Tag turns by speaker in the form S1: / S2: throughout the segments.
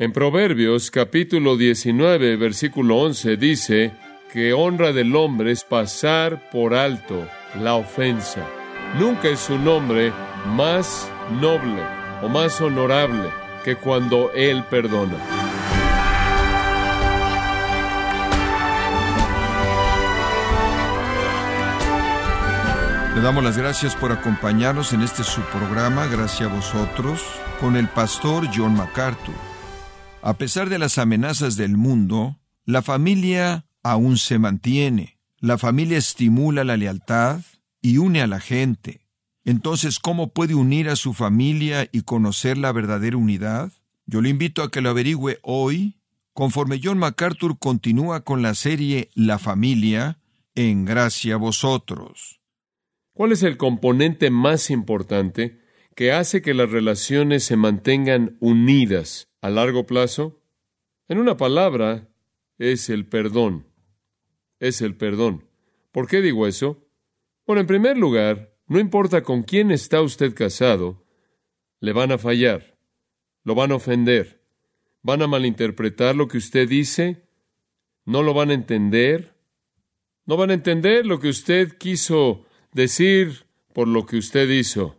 S1: En Proverbios capítulo 19, versículo 11 dice que honra del hombre es pasar por alto la ofensa. Nunca es un hombre más noble o más honorable que cuando él perdona.
S2: Le damos las gracias por acompañarnos en este su programa, gracias a vosotros, con el pastor John MacArthur. A pesar de las amenazas del mundo, la familia aún se mantiene. La familia estimula la lealtad y une a la gente. Entonces, ¿cómo puede unir a su familia y conocer la verdadera unidad? Yo le invito a que lo averigüe hoy, conforme John MacArthur continúa con la serie La familia, en gracia a vosotros.
S1: ¿Cuál es el componente más importante que hace que las relaciones se mantengan unidas a largo plazo? En una palabra, es el perdón. Es el perdón. ¿Por qué digo eso? Bueno, en primer lugar, no importa con quién está usted casado, le van a fallar, lo van a ofender, van a malinterpretar lo que usted dice, no lo van a entender, no van a entender lo que usted quiso decir por lo que usted hizo.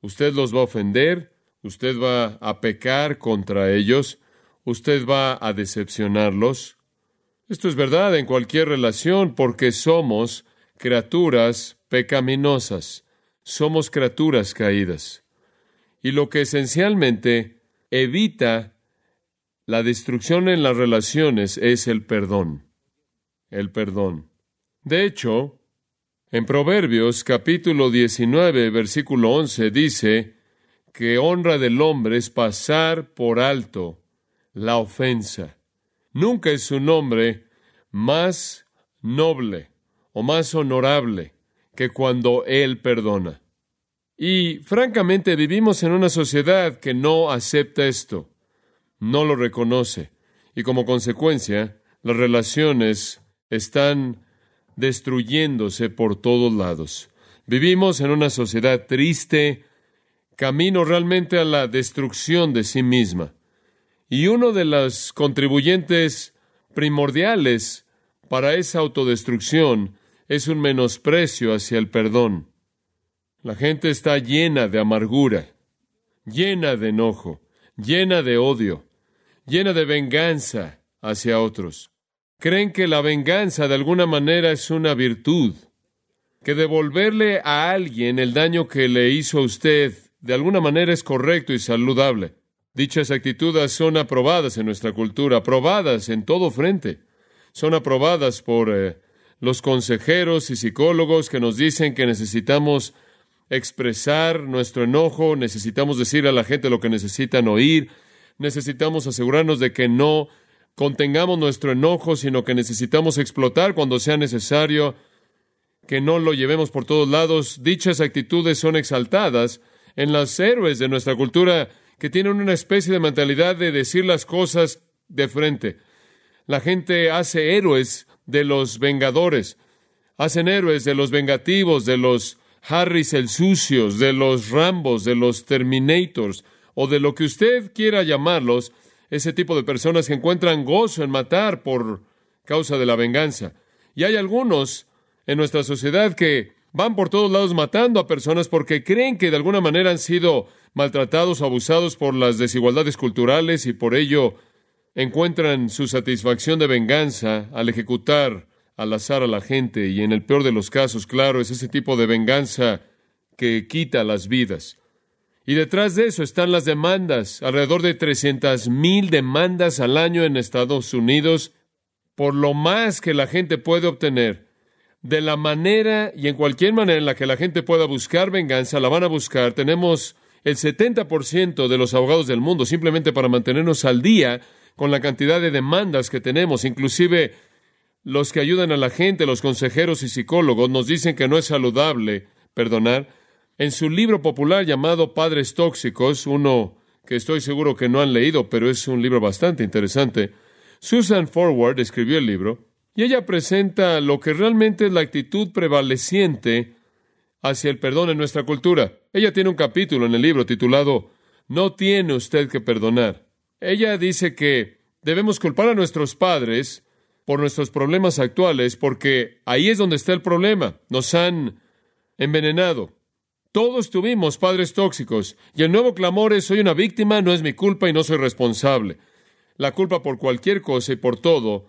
S1: Usted los va a ofender, usted va a pecar contra ellos, usted va a decepcionarlos. Esto es verdad en cualquier relación porque somos criaturas pecaminosas, somos criaturas caídas. Y lo que esencialmente evita la destrucción en las relaciones es el perdón. El perdón. De hecho, en Proverbios capítulo 19, versículo 11 dice que honra del hombre es pasar por alto la ofensa. Nunca es un hombre más noble o más honorable que cuando él perdona. Y francamente vivimos en una sociedad que no acepta esto, no lo reconoce, y como consecuencia las relaciones están destruyéndose por todos lados. Vivimos en una sociedad triste, camino realmente a la destrucción de sí misma. Y uno de los contribuyentes primordiales para esa autodestrucción es un menosprecio hacia el perdón. La gente está llena de amargura, llena de enojo, llena de odio, llena de venganza hacia otros creen que la venganza de alguna manera es una virtud, que devolverle a alguien el daño que le hizo a usted de alguna manera es correcto y saludable. Dichas actitudes son aprobadas en nuestra cultura, aprobadas en todo frente. Son aprobadas por eh, los consejeros y psicólogos que nos dicen que necesitamos expresar nuestro enojo, necesitamos decir a la gente lo que necesitan oír, necesitamos asegurarnos de que no contengamos nuestro enojo, sino que necesitamos explotar cuando sea necesario, que no lo llevemos por todos lados. Dichas actitudes son exaltadas en los héroes de nuestra cultura que tienen una especie de mentalidad de decir las cosas de frente. La gente hace héroes de los vengadores, hacen héroes de los vengativos, de los Harris el sucios, de los Rambos, de los Terminators, o de lo que usted quiera llamarlos, ese tipo de personas que encuentran gozo en matar por causa de la venganza. Y hay algunos en nuestra sociedad que van por todos lados matando a personas porque creen que de alguna manera han sido maltratados o abusados por las desigualdades culturales y por ello encuentran su satisfacción de venganza al ejecutar al azar a la gente y en el peor de los casos, claro, es ese tipo de venganza que quita las vidas. Y detrás de eso están las demandas, alrededor de 300 mil demandas al año en Estados Unidos por lo más que la gente puede obtener. De la manera y en cualquier manera en la que la gente pueda buscar venganza, la van a buscar. Tenemos el 70% de los abogados del mundo simplemente para mantenernos al día con la cantidad de demandas que tenemos. Inclusive los que ayudan a la gente, los consejeros y psicólogos, nos dicen que no es saludable perdonar en su libro popular llamado Padres Tóxicos, uno que estoy seguro que no han leído, pero es un libro bastante interesante, Susan Forward escribió el libro y ella presenta lo que realmente es la actitud prevaleciente hacia el perdón en nuestra cultura. Ella tiene un capítulo en el libro titulado No tiene usted que perdonar. Ella dice que debemos culpar a nuestros padres por nuestros problemas actuales, porque ahí es donde está el problema. Nos han envenenado. Todos tuvimos padres tóxicos, y el nuevo clamor es soy una víctima, no es mi culpa y no soy responsable. La culpa por cualquier cosa y por todo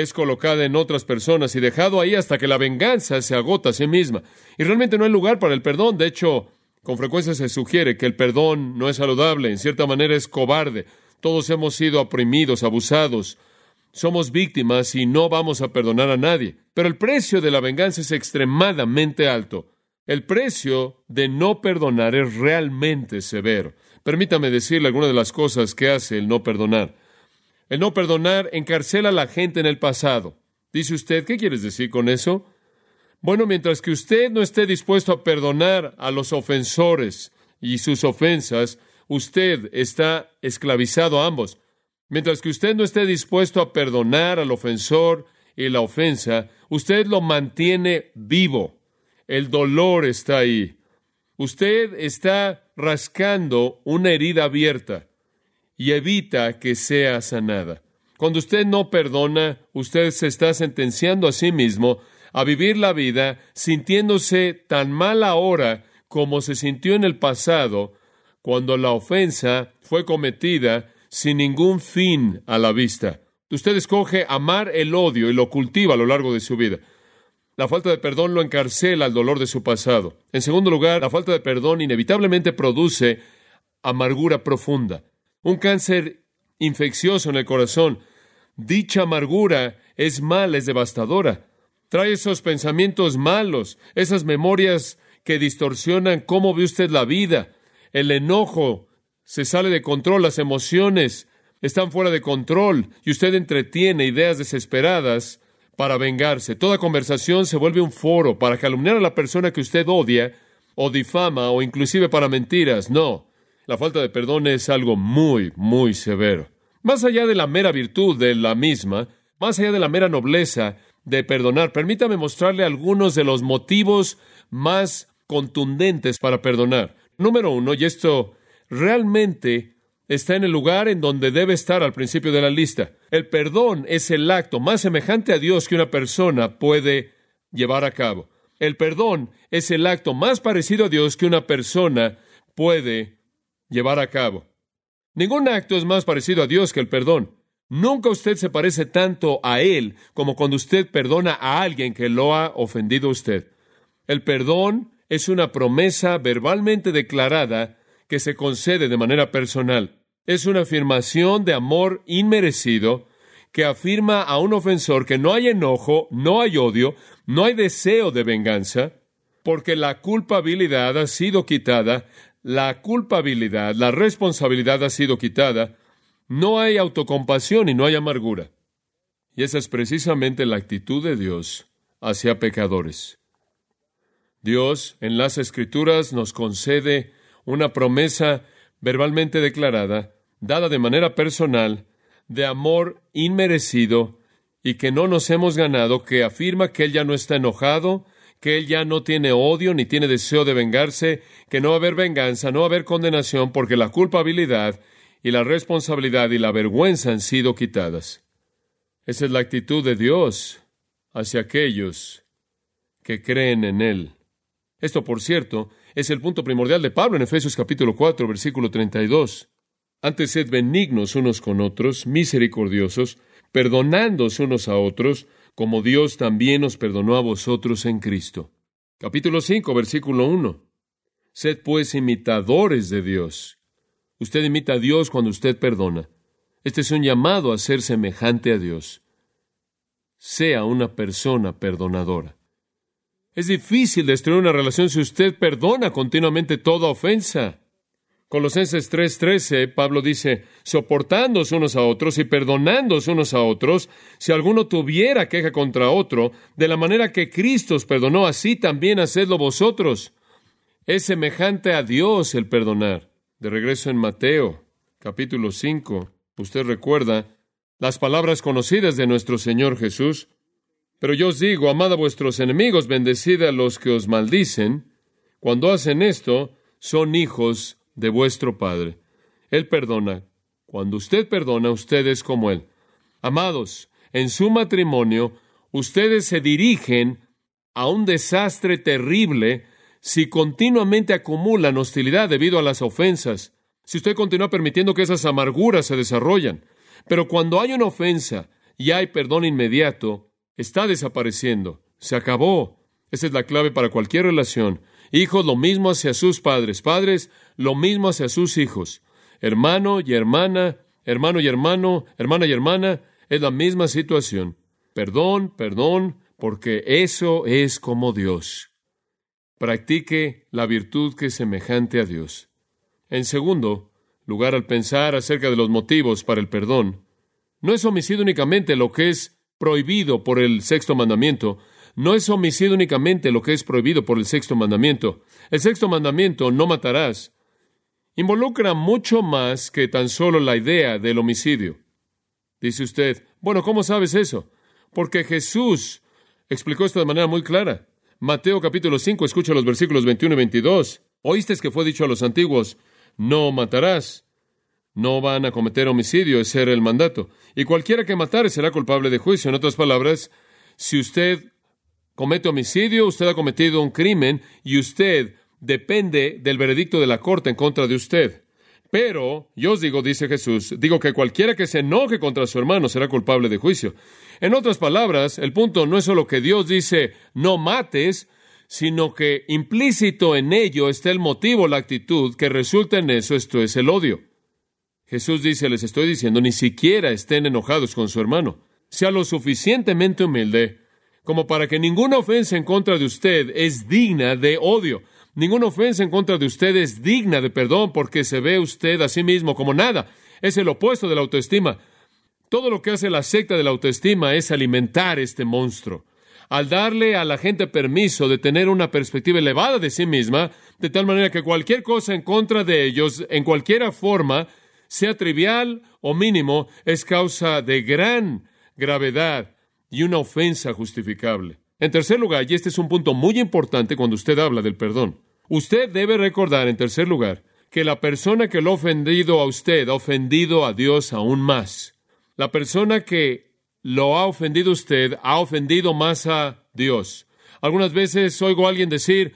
S1: es colocada en otras personas y dejado ahí hasta que la venganza se agota a sí misma. Y realmente no hay lugar para el perdón. De hecho, con frecuencia se sugiere que el perdón no es saludable, en cierta manera es cobarde. Todos hemos sido oprimidos, abusados, somos víctimas y no vamos a perdonar a nadie. Pero el precio de la venganza es extremadamente alto. El precio de no perdonar es realmente severo. Permítame decirle algunas de las cosas que hace el no perdonar. El no perdonar encarcela a la gente en el pasado. Dice usted, ¿qué quieres decir con eso? Bueno, mientras que usted no esté dispuesto a perdonar a los ofensores y sus ofensas, usted está esclavizado a ambos. Mientras que usted no esté dispuesto a perdonar al ofensor y la ofensa, usted lo mantiene vivo. El dolor está ahí. Usted está rascando una herida abierta y evita que sea sanada. Cuando usted no perdona, usted se está sentenciando a sí mismo a vivir la vida sintiéndose tan mal ahora como se sintió en el pasado cuando la ofensa fue cometida sin ningún fin a la vista. Usted escoge amar el odio y lo cultiva a lo largo de su vida. La falta de perdón lo encarcela al dolor de su pasado. En segundo lugar, la falta de perdón inevitablemente produce amargura profunda, un cáncer infeccioso en el corazón. Dicha amargura es mala, es devastadora. Trae esos pensamientos malos, esas memorias que distorsionan cómo ve usted la vida, el enojo, se sale de control, las emociones están fuera de control y usted entretiene ideas desesperadas para vengarse. Toda conversación se vuelve un foro para calumniar a la persona que usted odia o difama o inclusive para mentiras. No, la falta de perdón es algo muy, muy severo. Más allá de la mera virtud de la misma, más allá de la mera nobleza de perdonar, permítame mostrarle algunos de los motivos más contundentes para perdonar. Número uno, y esto realmente está en el lugar en donde debe estar al principio de la lista. El perdón es el acto más semejante a Dios que una persona puede llevar a cabo. El perdón es el acto más parecido a Dios que una persona puede llevar a cabo. Ningún acto es más parecido a Dios que el perdón. Nunca usted se parece tanto a Él como cuando usted perdona a alguien que lo ha ofendido a usted. El perdón es una promesa verbalmente declarada que se concede de manera personal. Es una afirmación de amor inmerecido que afirma a un ofensor que no hay enojo, no hay odio, no hay deseo de venganza, porque la culpabilidad ha sido quitada, la culpabilidad, la responsabilidad ha sido quitada, no hay autocompasión y no hay amargura. Y esa es precisamente la actitud de Dios hacia pecadores. Dios en las Escrituras nos concede una promesa verbalmente declarada, dada de manera personal, de amor inmerecido y que no nos hemos ganado, que afirma que Él ya no está enojado, que Él ya no tiene odio ni tiene deseo de vengarse, que no va a haber venganza, no va a haber condenación, porque la culpabilidad y la responsabilidad y la vergüenza han sido quitadas. Esa es la actitud de Dios hacia aquellos que creen en Él. Esto, por cierto, es el punto primordial de Pablo en Efesios capítulo 4, versículo 32. Antes sed benignos unos con otros, misericordiosos, perdonándoos unos a otros, como Dios también os perdonó a vosotros en Cristo. Capítulo 5, versículo 1. Sed pues imitadores de Dios. Usted imita a Dios cuando usted perdona. Este es un llamado a ser semejante a Dios. Sea una persona perdonadora. Es difícil destruir una relación si usted perdona continuamente toda ofensa. Colosenses 3:13, Pablo dice, soportándoos unos a otros y perdonándoos unos a otros, si alguno tuviera queja contra otro, de la manera que Cristo os perdonó, así también hacedlo vosotros. Es semejante a Dios el perdonar. De regreso en Mateo, capítulo 5, usted recuerda las palabras conocidas de nuestro Señor Jesús. Pero yo os digo, amad a vuestros enemigos, bendecid a los que os maldicen. Cuando hacen esto, son hijos de vuestro Padre. Él perdona Cuando usted perdona, usted es como Él. Amados, en su matrimonio, ustedes se dirigen a un desastre terrible si continuamente acumulan hostilidad debido a las ofensas, si usted continúa permitiendo que esas amarguras se desarrollan. Pero cuando hay una ofensa y hay perdón inmediato, está desapareciendo. Se acabó. Esa es la clave para cualquier relación. Hijos, lo mismo hacia sus padres. Padres, lo mismo hacia sus hijos. Hermano y hermana, hermano y hermano, hermana y hermana, es la misma situación. Perdón, perdón, porque eso es como Dios. Practique la virtud que es semejante a Dios. En segundo lugar, al pensar acerca de los motivos para el perdón, no es homicidio únicamente lo que es prohibido por el sexto mandamiento, no es homicidio únicamente lo que es prohibido por el sexto mandamiento. El sexto mandamiento, no matarás, involucra mucho más que tan solo la idea del homicidio. Dice usted, bueno, ¿cómo sabes eso? Porque Jesús explicó esto de manera muy clara. Mateo capítulo 5, escucha los versículos 21 y 22. Oíste que fue dicho a los antiguos, no matarás. No van a cometer homicidio, ese era el mandato. Y cualquiera que matare será culpable de juicio. En otras palabras, si usted comete homicidio, usted ha cometido un crimen y usted depende del veredicto de la corte en contra de usted. Pero, yo os digo, dice Jesús, digo que cualquiera que se enoje contra su hermano será culpable de juicio. En otras palabras, el punto no es solo que Dios dice no mates, sino que implícito en ello está el motivo, la actitud que resulta en eso, esto es el odio. Jesús dice, les estoy diciendo, ni siquiera estén enojados con su hermano. Sea lo suficientemente humilde como para que ninguna ofensa en contra de usted es digna de odio. Ninguna ofensa en contra de usted es digna de perdón porque se ve usted a sí mismo como nada. Es el opuesto de la autoestima. Todo lo que hace la secta de la autoestima es alimentar este monstruo. Al darle a la gente permiso de tener una perspectiva elevada de sí misma, de tal manera que cualquier cosa en contra de ellos, en cualquier forma, sea trivial o mínimo, es causa de gran gravedad y una ofensa justificable. En tercer lugar, y este es un punto muy importante cuando usted habla del perdón, Usted debe recordar, en tercer lugar, que la persona que lo ha ofendido a usted ha ofendido a Dios aún más. La persona que lo ha ofendido a usted ha ofendido más a Dios. Algunas veces oigo a alguien decir,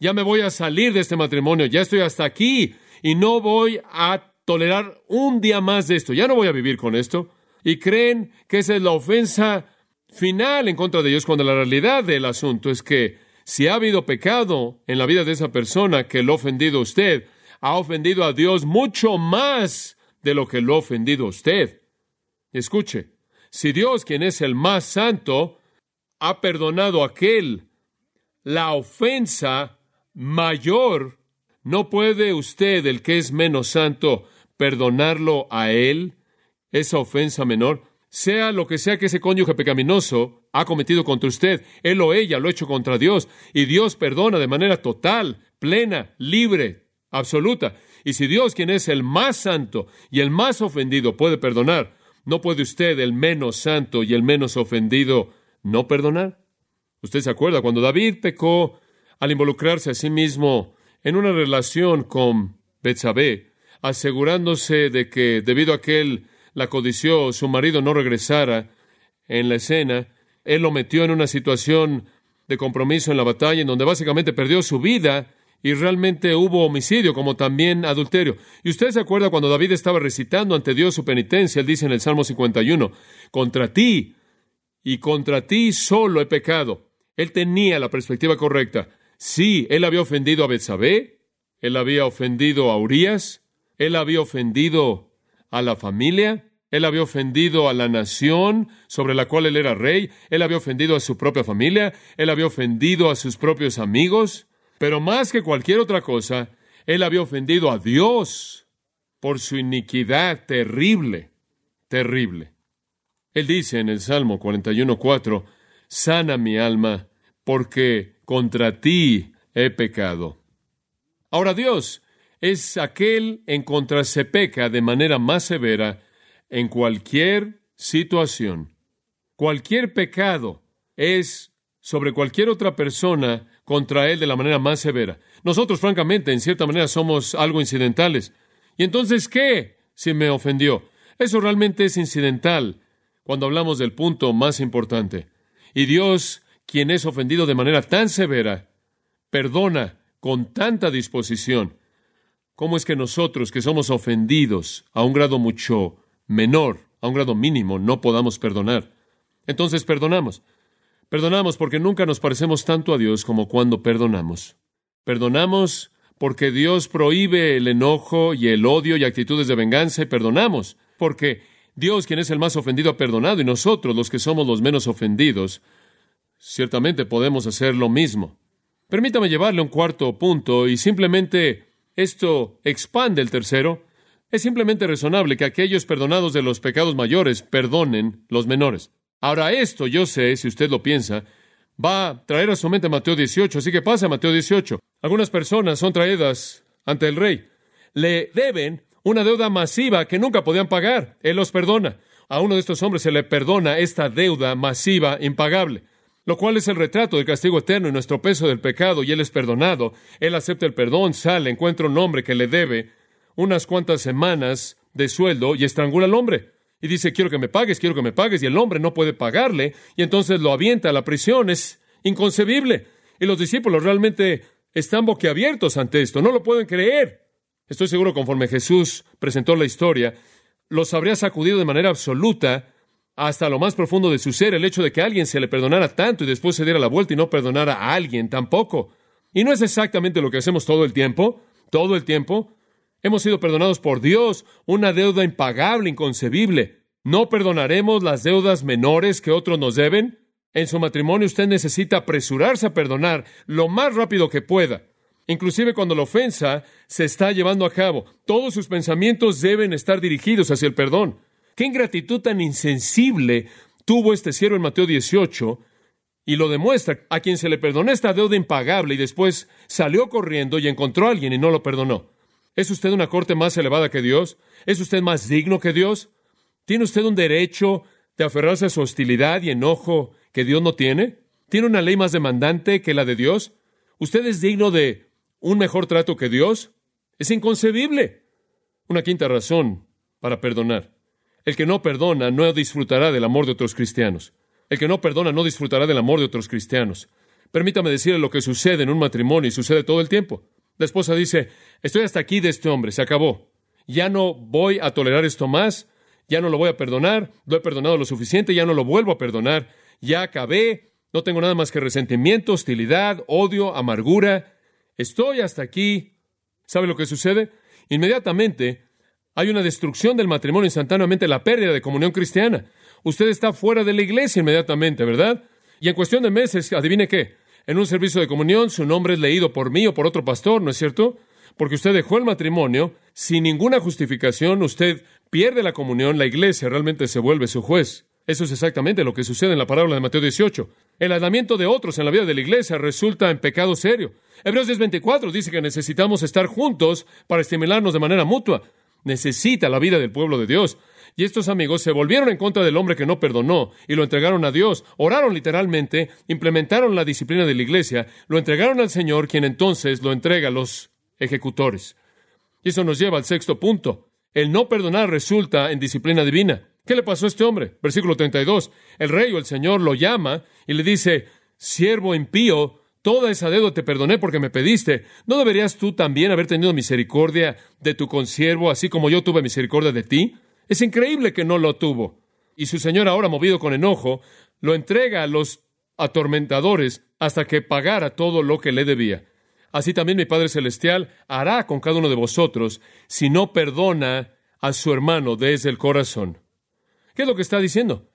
S1: ya me voy a salir de este matrimonio, ya estoy hasta aquí y no voy a tolerar un día más de esto, ya no voy a vivir con esto. Y creen que esa es la ofensa final en contra de Dios, cuando la realidad del asunto es que si ha habido pecado en la vida de esa persona que lo ha ofendido a usted, ha ofendido a Dios mucho más de lo que lo ha ofendido a usted. Escuche, si Dios, quien es el más santo, ha perdonado a aquel la ofensa mayor, ¿no puede usted, el que es menos santo, perdonarlo a él, esa ofensa menor? Sea lo que sea que ese cónyuge pecaminoso ha cometido contra usted, él o ella lo ha hecho contra Dios, y Dios perdona de manera total, plena, libre, absoluta. Y si Dios, quien es el más santo y el más ofendido, puede perdonar, ¿no puede usted, el menos santo y el menos ofendido, no perdonar? Usted se acuerda cuando David pecó al involucrarse a sí mismo en una relación con Betsabé, asegurándose de que debido a aquel la codició, su marido no regresara en la escena, él lo metió en una situación de compromiso en la batalla, en donde básicamente perdió su vida y realmente hubo homicidio, como también adulterio. Y usted se acuerda cuando David estaba recitando ante Dios su penitencia, él dice en el Salmo 51, contra ti y contra ti solo he pecado. Él tenía la perspectiva correcta. Sí, él había ofendido a Betsabé, él había ofendido a Urias, él había ofendido a la familia, él había ofendido a la nación sobre la cual él era rey, él había ofendido a su propia familia, él había ofendido a sus propios amigos, pero más que cualquier otra cosa, él había ofendido a Dios por su iniquidad terrible, terrible. Él dice en el Salmo 41.4, sana mi alma, porque contra ti he pecado. Ahora Dios es aquel en contra se peca de manera más severa en cualquier situación. Cualquier pecado es sobre cualquier otra persona contra él de la manera más severa. Nosotros, francamente, en cierta manera somos algo incidentales. ¿Y entonces qué? si me ofendió. Eso realmente es incidental cuando hablamos del punto más importante. Y Dios, quien es ofendido de manera tan severa, perdona con tanta disposición. ¿Cómo es que nosotros, que somos ofendidos a un grado mucho menor, a un grado mínimo, no podamos perdonar? Entonces perdonamos. Perdonamos porque nunca nos parecemos tanto a Dios como cuando perdonamos. Perdonamos porque Dios prohíbe el enojo y el odio y actitudes de venganza y perdonamos porque Dios, quien es el más ofendido, ha perdonado y nosotros, los que somos los menos ofendidos, ciertamente podemos hacer lo mismo. Permítame llevarle un cuarto punto y simplemente esto expande el tercero. Es simplemente razonable que aquellos perdonados de los pecados mayores perdonen los menores. Ahora esto, yo sé, si usted lo piensa, va a traer a su mente Mateo 18, así que pasa a Mateo 18. Algunas personas son traídas ante el rey. Le deben una deuda masiva que nunca podían pagar. Él los perdona. A uno de estos hombres se le perdona esta deuda masiva impagable, lo cual es el retrato del castigo eterno y nuestro peso del pecado, y él es perdonado. Él acepta el perdón, sale, encuentra un hombre que le debe unas cuantas semanas de sueldo y estrangula al hombre. Y dice, quiero que me pagues, quiero que me pagues, y el hombre no puede pagarle, y entonces lo avienta a la prisión. Es inconcebible. Y los discípulos realmente están boquiabiertos ante esto, no lo pueden creer. Estoy seguro, conforme Jesús presentó la historia, los habría sacudido de manera absoluta hasta lo más profundo de su ser el hecho de que alguien se le perdonara tanto y después se diera la vuelta y no perdonara a alguien tampoco. Y no es exactamente lo que hacemos todo el tiempo, todo el tiempo. Hemos sido perdonados por Dios, una deuda impagable, inconcebible. ¿No perdonaremos las deudas menores que otros nos deben? En su matrimonio usted necesita apresurarse a perdonar lo más rápido que pueda. Inclusive cuando la ofensa se está llevando a cabo, todos sus pensamientos deben estar dirigidos hacia el perdón. Qué ingratitud tan insensible tuvo este siervo en Mateo 18 y lo demuestra a quien se le perdonó esta deuda impagable y después salió corriendo y encontró a alguien y no lo perdonó. ¿Es usted una corte más elevada que Dios? ¿Es usted más digno que Dios? ¿Tiene usted un derecho de aferrarse a su hostilidad y enojo que Dios no tiene? ¿Tiene una ley más demandante que la de Dios? ¿Usted es digno de un mejor trato que Dios? Es inconcebible. Una quinta razón para perdonar. El que no perdona no disfrutará del amor de otros cristianos. El que no perdona no disfrutará del amor de otros cristianos. Permítame decirle lo que sucede en un matrimonio y sucede todo el tiempo. La esposa dice, estoy hasta aquí de este hombre, se acabó. Ya no voy a tolerar esto más, ya no lo voy a perdonar, lo he perdonado lo suficiente, ya no lo vuelvo a perdonar, ya acabé, no tengo nada más que resentimiento, hostilidad, odio, amargura, Estoy hasta aquí. ¿Sabe lo que sucede? Inmediatamente hay una destrucción del matrimonio, instantáneamente la pérdida de comunión cristiana. Usted está fuera de la iglesia inmediatamente, ¿verdad? Y en cuestión de meses, adivine qué, en un servicio de comunión su nombre es leído por mí o por otro pastor, ¿no es cierto? Porque usted dejó el matrimonio sin ninguna justificación, usted pierde la comunión, la iglesia realmente se vuelve su juez. Eso es exactamente lo que sucede en la parábola de Mateo 18. El aislamiento de otros en la vida de la iglesia resulta en pecado serio. Hebreos 10:24 dice que necesitamos estar juntos para estimularnos de manera mutua. Necesita la vida del pueblo de Dios. Y estos amigos se volvieron en contra del hombre que no perdonó y lo entregaron a Dios. Oraron literalmente, implementaron la disciplina de la iglesia, lo entregaron al Señor, quien entonces lo entrega a los ejecutores. Y eso nos lleva al sexto punto. El no perdonar resulta en disciplina divina. ¿Qué le pasó a este hombre? Versículo 32. El rey o el Señor lo llama y le dice, siervo impío, toda esa deuda te perdoné porque me pediste. ¿No deberías tú también haber tenido misericordia de tu consiervo, así como yo tuve misericordia de ti? Es increíble que no lo tuvo. Y su Señor ahora, movido con enojo, lo entrega a los atormentadores hasta que pagara todo lo que le debía. Así también mi Padre Celestial hará con cada uno de vosotros si no perdona a su hermano desde el corazón. ¿Qué es lo que está diciendo?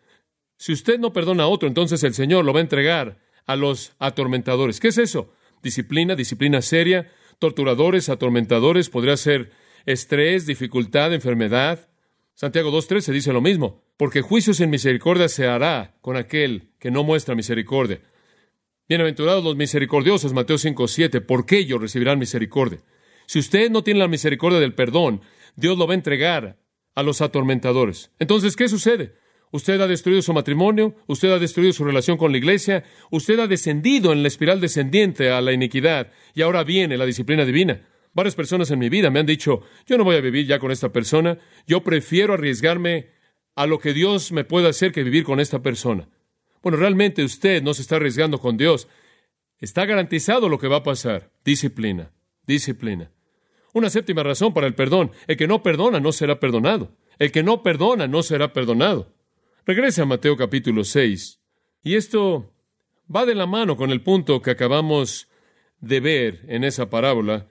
S1: Si usted no perdona a otro, entonces el Señor lo va a entregar a los atormentadores. ¿Qué es eso? Disciplina, disciplina seria, torturadores, atormentadores, podría ser estrés, dificultad, enfermedad. Santiago 2.13 dice lo mismo, porque juicio sin misericordia se hará con aquel que no muestra misericordia. Bienaventurados los misericordiosos, Mateo 5.7, porque ellos recibirán misericordia. Si usted no tiene la misericordia del perdón, Dios lo va a entregar a los atormentadores. Entonces, ¿qué sucede? Usted ha destruido su matrimonio, usted ha destruido su relación con la iglesia, usted ha descendido en la espiral descendiente a la iniquidad y ahora viene la disciplina divina. Varias personas en mi vida me han dicho, yo no voy a vivir ya con esta persona, yo prefiero arriesgarme a lo que Dios me pueda hacer que vivir con esta persona. Bueno, realmente usted no se está arriesgando con Dios. Está garantizado lo que va a pasar. Disciplina, disciplina. Una séptima razón para el perdón. El que no perdona no será perdonado. El que no perdona no será perdonado. Regrese a Mateo capítulo 6. Y esto va de la mano con el punto que acabamos de ver en esa parábola,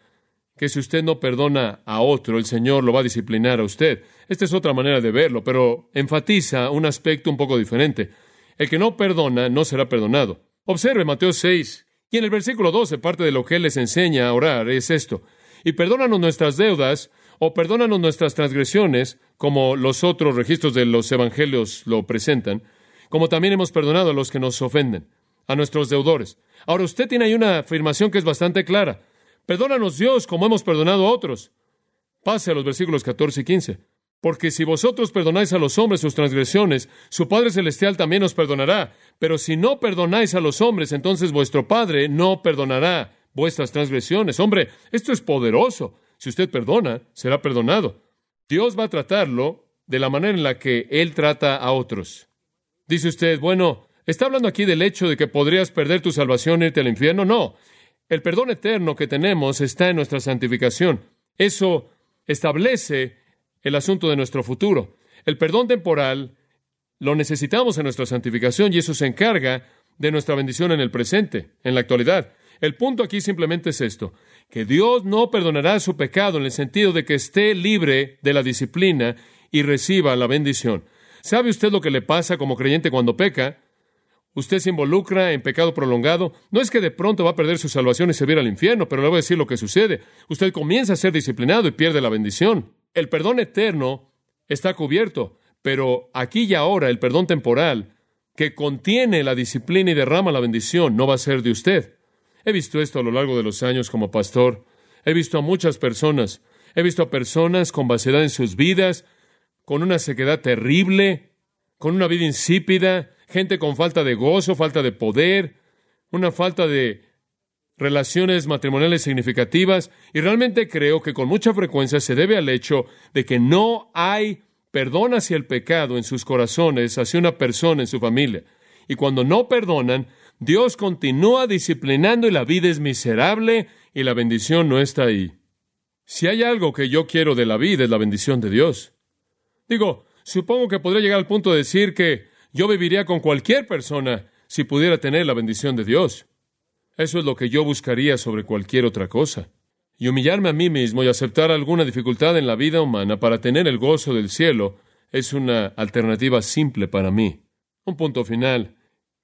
S1: que si usted no perdona a otro, el Señor lo va a disciplinar a usted. Esta es otra manera de verlo, pero enfatiza un aspecto un poco diferente. El que no perdona no será perdonado. Observe Mateo 6, y en el versículo 12, parte de lo que Él les enseña a orar es esto. Y perdónanos nuestras deudas, o perdónanos nuestras transgresiones, como los otros registros de los evangelios lo presentan, como también hemos perdonado a los que nos ofenden, a nuestros deudores. Ahora usted tiene ahí una afirmación que es bastante clara. Perdónanos Dios como hemos perdonado a otros. Pase a los versículos 14 y 15. Porque si vosotros perdonáis a los hombres sus transgresiones, su Padre Celestial también os perdonará. Pero si no perdonáis a los hombres, entonces vuestro Padre no perdonará vuestras transgresiones. Hombre, esto es poderoso. Si usted perdona, será perdonado. Dios va a tratarlo de la manera en la que Él trata a otros. Dice usted, bueno, ¿está hablando aquí del hecho de que podrías perder tu salvación e irte al infierno? No. El perdón eterno que tenemos está en nuestra santificación. Eso establece el asunto de nuestro futuro. El perdón temporal lo necesitamos en nuestra santificación y eso se encarga de nuestra bendición en el presente, en la actualidad. El punto aquí simplemente es esto, que Dios no perdonará su pecado en el sentido de que esté libre de la disciplina y reciba la bendición. ¿Sabe usted lo que le pasa como creyente cuando peca? Usted se involucra en pecado prolongado. No es que de pronto va a perder su salvación y se viera al infierno, pero le voy a decir lo que sucede. Usted comienza a ser disciplinado y pierde la bendición. El perdón eterno está cubierto, pero aquí y ahora el perdón temporal que contiene la disciplina y derrama la bendición no va a ser de usted. He visto esto a lo largo de los años como pastor. He visto a muchas personas. He visto a personas con vaciedad en sus vidas, con una sequedad terrible, con una vida insípida, gente con falta de gozo, falta de poder, una falta de relaciones matrimoniales significativas, y realmente creo que con mucha frecuencia se debe al hecho de que no hay perdón hacia el pecado en sus corazones, hacia una persona en su familia. Y cuando no perdonan, Dios continúa disciplinando y la vida es miserable y la bendición no está ahí. Si hay algo que yo quiero de la vida es la bendición de Dios. Digo, supongo que podría llegar al punto de decir que yo viviría con cualquier persona si pudiera tener la bendición de Dios. Eso es lo que yo buscaría sobre cualquier otra cosa. Y humillarme a mí mismo y aceptar alguna dificultad en la vida humana para tener el gozo del cielo es una alternativa simple para mí. Un punto final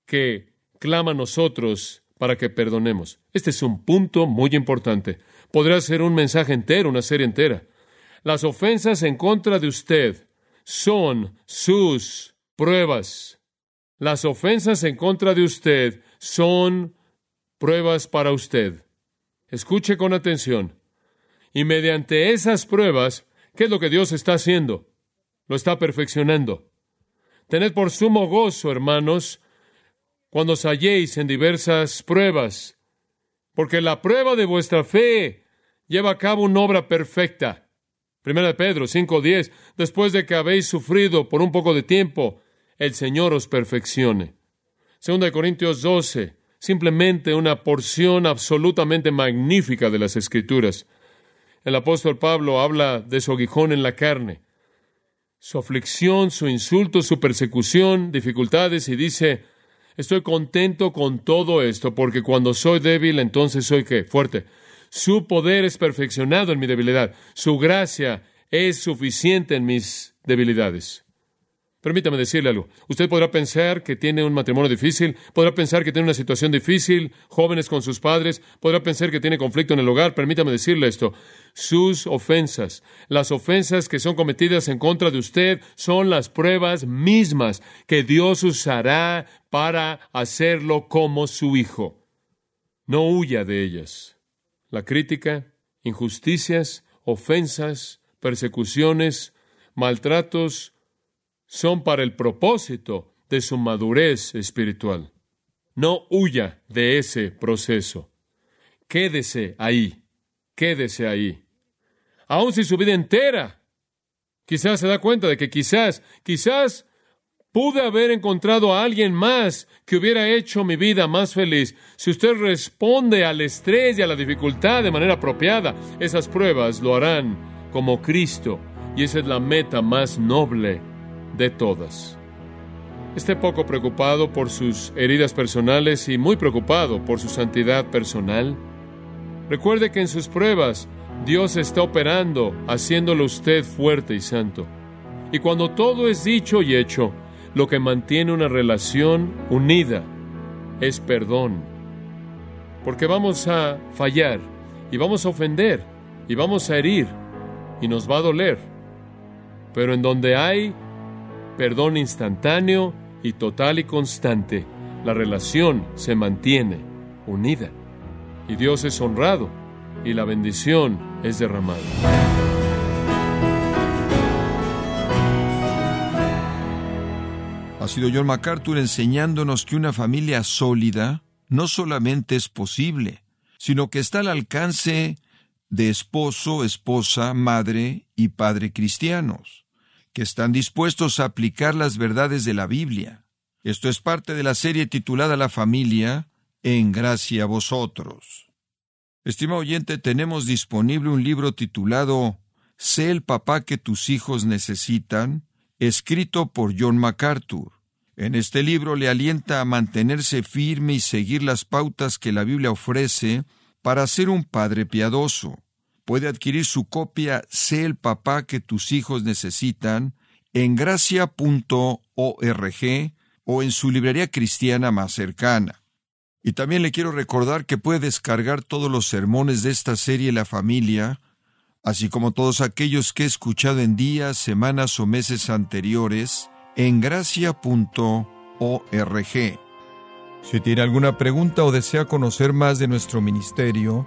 S1: que clama a nosotros para que perdonemos. Este es un punto muy importante. Podría ser un mensaje entero, una serie entera. Las ofensas en contra de usted son sus pruebas. Las ofensas en contra de usted son pruebas para usted. Escuche con atención. Y mediante esas pruebas, ¿qué es lo que Dios está haciendo? Lo está perfeccionando. Tened por sumo gozo, hermanos, cuando os halléis en diversas pruebas, porque la prueba de vuestra fe lleva a cabo una obra perfecta. Primera de Pedro 5:10, después de que habéis sufrido por un poco de tiempo, el Señor os perfeccione. Segunda de Corintios 12, simplemente una porción absolutamente magnífica de las Escrituras. El apóstol Pablo habla de su aguijón en la carne, su aflicción, su insulto, su persecución, dificultades, y dice, Estoy contento con todo esto, porque cuando soy débil, entonces soy qué? Fuerte. Su poder es perfeccionado en mi debilidad. Su gracia es suficiente en mis debilidades. Permítame decirle algo. Usted podrá pensar que tiene un matrimonio difícil, podrá pensar que tiene una situación difícil, jóvenes con sus padres, podrá pensar que tiene conflicto en el hogar. Permítame decirle esto. Sus ofensas, las ofensas que son cometidas en contra de usted, son las pruebas mismas que Dios usará para hacerlo como su hijo. No huya de ellas. La crítica, injusticias, ofensas, persecuciones, maltratos, son para el propósito de su madurez espiritual. No huya de ese proceso. Quédese ahí. quédese ahí. Aun si su vida entera, quizás se da cuenta de que quizás, quizás pude haber encontrado a alguien más que hubiera hecho mi vida más feliz. Si usted responde al estrés y a la dificultad de manera apropiada, esas pruebas lo harán como Cristo. Y esa es la meta más noble de todas. Esté poco preocupado por sus heridas personales y muy preocupado por su santidad personal. Recuerde que en sus pruebas Dios está operando, haciéndolo usted fuerte y santo. Y cuando todo es dicho y hecho, lo que mantiene una relación unida es perdón. Porque vamos a fallar y vamos a ofender y vamos a herir y nos va a doler. Pero en donde hay perdón instantáneo y total y constante, la relación se mantiene unida. Y Dios es honrado y la bendición es derramada.
S2: Ha sido John MacArthur enseñándonos que una familia sólida no solamente es posible, sino que está al alcance de esposo, esposa, madre y padre cristianos, que están dispuestos a aplicar las verdades de la Biblia. Esto es parte de la serie titulada La familia, en gracia a vosotros. Estimado oyente, tenemos disponible un libro titulado Sé el papá que tus hijos necesitan, escrito por John MacArthur. En este libro le alienta a mantenerse firme y seguir las pautas que la Biblia ofrece para ser un padre piadoso. Puede adquirir su copia Sé el papá que tus hijos necesitan en gracia.org o en su librería cristiana más cercana. Y también le quiero recordar que puede descargar todos los sermones de esta serie La familia, así como todos aquellos que he escuchado en días, semanas o meses anteriores, en gracia.org. Si tiene alguna pregunta o desea conocer más de nuestro ministerio,